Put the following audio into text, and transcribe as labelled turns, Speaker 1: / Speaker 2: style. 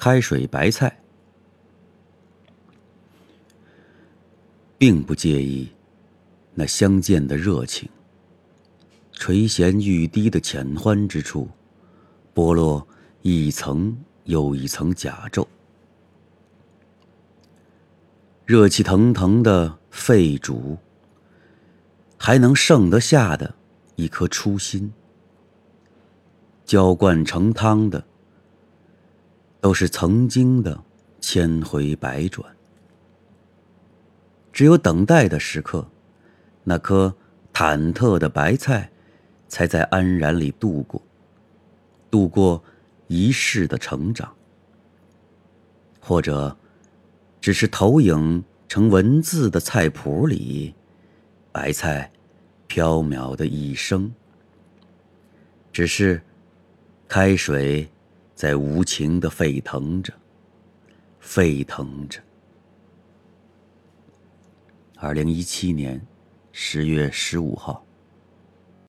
Speaker 1: 开水白菜，并不介意那相见的热情。垂涎欲滴的浅欢之处，剥落一层又一层甲胄。热气腾腾的肺主，还能盛得下的一颗初心。浇灌成汤的，都是曾经的千回百转。只有等待的时刻，那颗忐忑的白菜。才在安然里度过，度过一世的成长，或者只是投影成文字的菜谱里，白菜飘渺的一生。只是开水在无情的沸腾着，沸腾着。二零一七年十月十五号。